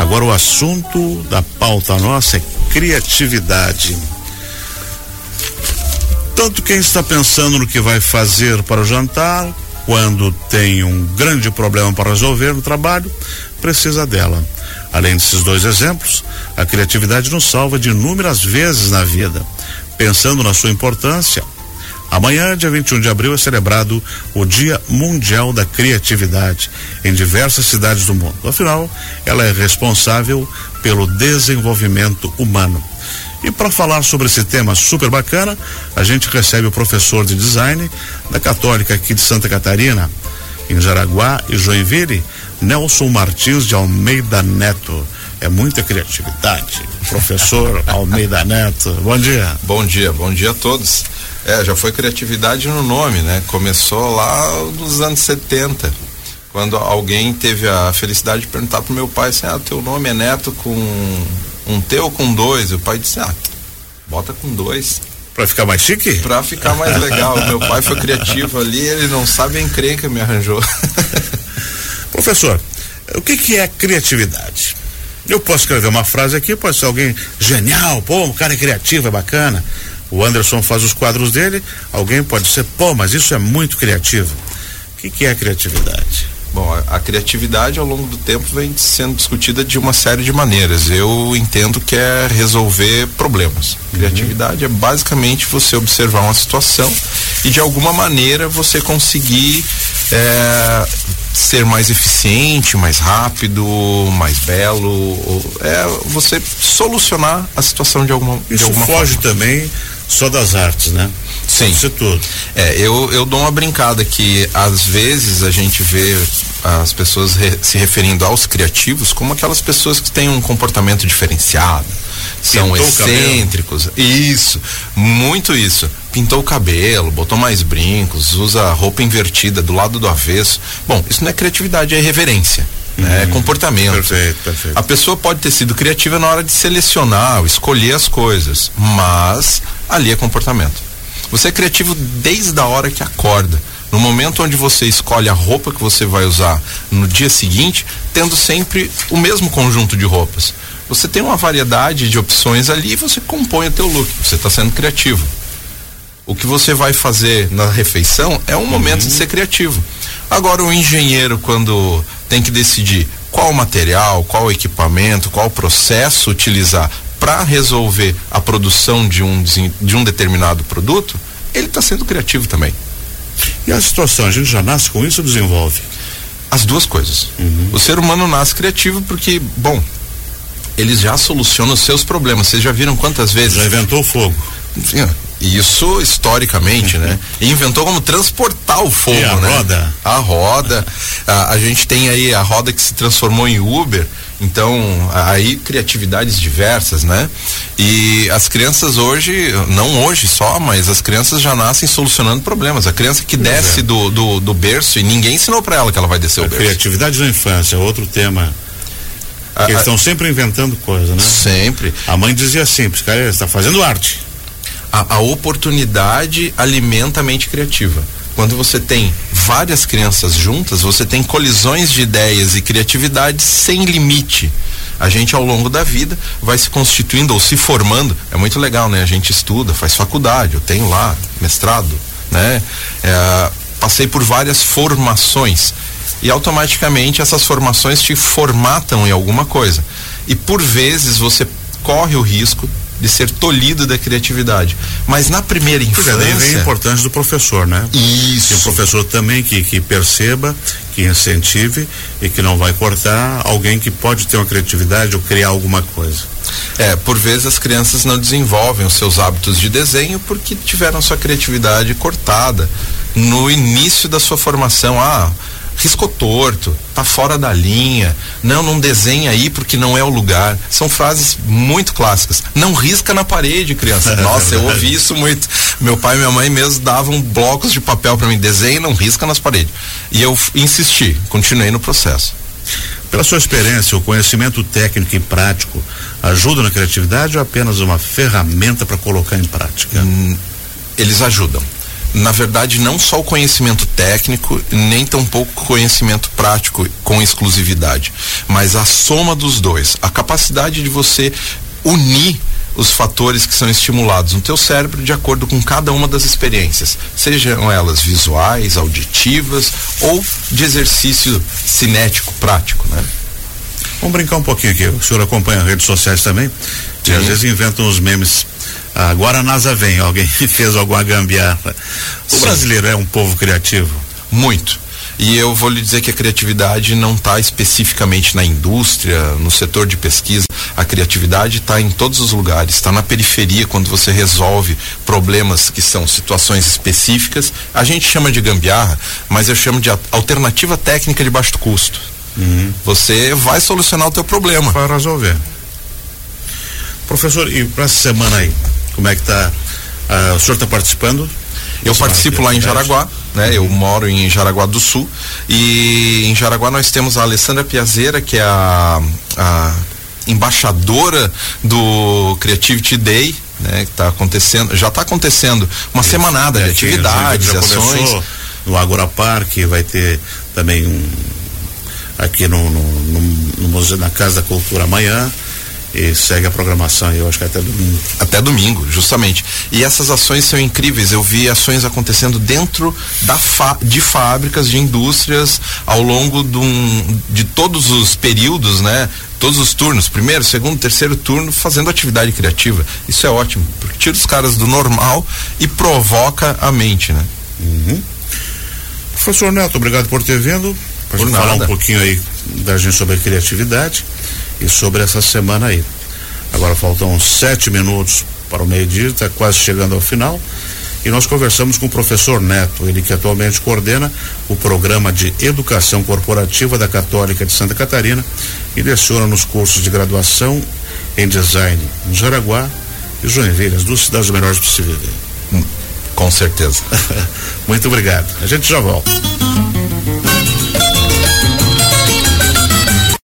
Agora o assunto da pauta nossa é criatividade. Tanto quem está pensando no que vai fazer para o jantar, quando tem um grande problema para resolver no trabalho, precisa dela. Além desses dois exemplos, a criatividade nos salva de inúmeras vezes na vida. Pensando na sua importância, Amanhã, dia 21 de abril, é celebrado o Dia Mundial da Criatividade em diversas cidades do mundo. Afinal, ela é responsável pelo desenvolvimento humano. E para falar sobre esse tema super bacana, a gente recebe o professor de design da Católica aqui de Santa Catarina, em Jaraguá e Joinville, Nelson Martins de Almeida Neto. É muita criatividade. Professor Almeida Neto. Bom dia. Bom dia, bom dia a todos. É, já foi criatividade no nome, né? Começou lá nos anos 70, quando alguém teve a felicidade de perguntar pro meu pai assim: "Ah, teu nome é Neto com um T ou com dois?" E o pai disse: "Ah, bota com dois." Para ficar mais chique? Para ficar mais legal. meu pai foi criativo ali, ele não sabe a encrenca me arranjou. Professor, o que que é criatividade? Eu posso escrever uma frase aqui, pode ser alguém genial, pô, um cara é criativo, é bacana. O Anderson faz os quadros dele, alguém pode ser, pô, mas isso é muito criativo. O que, que é criatividade? Bom, a, a, criatividade ao longo do tempo vem sendo discutida de uma série de maneiras. Eu entendo que é resolver problemas. Uhum. Criatividade é basicamente você observar uma situação e de alguma maneira você conseguir é, ser mais eficiente, mais rápido, mais belo. É você solucionar a situação de alguma, Isso de alguma foge forma. também só das artes, né? Sim. Tudo. É, eu, eu dou uma brincada que às vezes a gente vê as pessoas re, se referindo aos criativos como aquelas pessoas que têm um comportamento diferenciado, são Pintou excêntricos. Isso, muito isso. Pintou o cabelo, botou mais brincos, usa roupa invertida do lado do avesso. Bom, isso não é criatividade, é reverência. Né? É uhum. comportamento. Perfeito, perfeito. A pessoa pode ter sido criativa na hora de selecionar, escolher as coisas, mas ali é comportamento. Você é criativo desde a hora que acorda. No momento onde você escolhe a roupa que você vai usar no dia seguinte, tendo sempre o mesmo conjunto de roupas. Você tem uma variedade de opções ali e você compõe o teu look. Você está sendo criativo. O que você vai fazer na refeição é um momento uhum. de ser criativo. Agora o engenheiro quando tem que decidir qual material, qual equipamento, qual processo utilizar para resolver a produção de um, de um determinado produto, ele está sendo criativo também. E a situação, a gente já nasce com isso ou desenvolve? As duas coisas. Uhum. O ser humano nasce criativo porque, bom, eles já solucionam os seus problemas. Vocês já viram quantas vezes? Já inventou o fogo. Sim, isso historicamente, né? E inventou como transportar o fogo, e a né? roda. A roda. A, a, gente tem aí a roda que se transformou em Uber. Então, aí criatividades diversas, né? E as crianças hoje, não hoje só, mas as crianças já nascem solucionando problemas. A criança que desce é. do, do, do, berço e ninguém ensinou para ela que ela vai descer a o berço. Criatividade na infância, outro tema. A, eles estão sempre inventando coisa, né? Sempre. A mãe dizia simples, cara, está fazendo arte. A, a oportunidade alimenta a mente criativa quando você tem várias crianças juntas, você tem colisões de ideias e criatividade sem limite. A gente ao longo da vida vai se constituindo ou se formando. É muito legal, né? A gente estuda, faz faculdade, eu tenho lá mestrado, né? É, passei por várias formações e automaticamente essas formações te formatam em alguma coisa. E por vezes você corre o risco de ser tolhido da criatividade. Mas na primeira infância. Daí vem a importância do professor, né? Isso. E o professor também que, que perceba, que incentive e que não vai cortar alguém que pode ter uma criatividade ou criar alguma coisa. É, por vezes as crianças não desenvolvem os seus hábitos de desenho porque tiveram sua criatividade cortada no início da sua formação. Ah, riscou torto, tá fora da linha, não, não desenha aí porque não é o lugar. São frases muito clássicas. Não risca na parede, criança. Nossa, eu ouvi isso muito. Meu pai e minha mãe mesmo davam blocos de papel para mim, desenha e não risca nas paredes. E eu insisti, continuei no processo. Pela sua experiência, o conhecimento técnico e prático ajuda na criatividade ou apenas uma ferramenta para colocar em prática? Hum, eles ajudam na verdade, não só o conhecimento técnico, nem tampouco o conhecimento prático com exclusividade, mas a soma dos dois, a capacidade de você unir os fatores que são estimulados no teu cérebro de acordo com cada uma das experiências, sejam elas visuais, auditivas ou de exercício cinético prático, né? Vamos brincar um pouquinho aqui. O senhor acompanha as redes sociais também? E às vezes inventam uns memes. Agora a NASA vem, alguém fez alguma gambiarra. O Sim. brasileiro é um povo criativo? Muito. E eu vou lhe dizer que a criatividade não está especificamente na indústria, no setor de pesquisa. A criatividade está em todos os lugares, está na periferia quando você resolve problemas que são situações específicas. A gente chama de gambiarra, mas eu chamo de alternativa técnica de baixo custo. Uhum. Você vai solucionar o teu problema. Para resolver. Professor, e para essa semana aí, como é que está? Uh, o senhor está participando? Eu participo lá em Jaraguá, né? Eu moro em Jaraguá do Sul e em Jaraguá nós temos a Alessandra Piazeira, que é a, a embaixadora do Creativity Day, né? Que está acontecendo, já está acontecendo uma Isso, semanada é, de atividades, já ações. No Agora Park vai ter também um aqui no, no, no, no da Casa da Cultura amanhã e segue a programação, eu acho que até domingo. Até domingo, justamente. E essas ações são incríveis. Eu vi ações acontecendo dentro da de fábricas, de indústrias, ao longo de, um, de todos os períodos, né? Todos os turnos, primeiro, segundo, terceiro turno, fazendo atividade criativa. Isso é ótimo, porque tira os caras do normal e provoca a mente, né? Uhum. Professor Neto, obrigado por ter vindo. Para falar um pouquinho aí da gente sobre a criatividade e sobre essa semana aí. Agora faltam sete minutos para o meio-dia, está quase chegando ao final. E nós conversamos com o professor Neto, ele que atualmente coordena o programa de educação corporativa da Católica de Santa Catarina e leciona nos cursos de graduação em design em Jaraguá e Joinville, as duas cidades melhores possíveis. Com certeza. Muito obrigado. A gente já volta.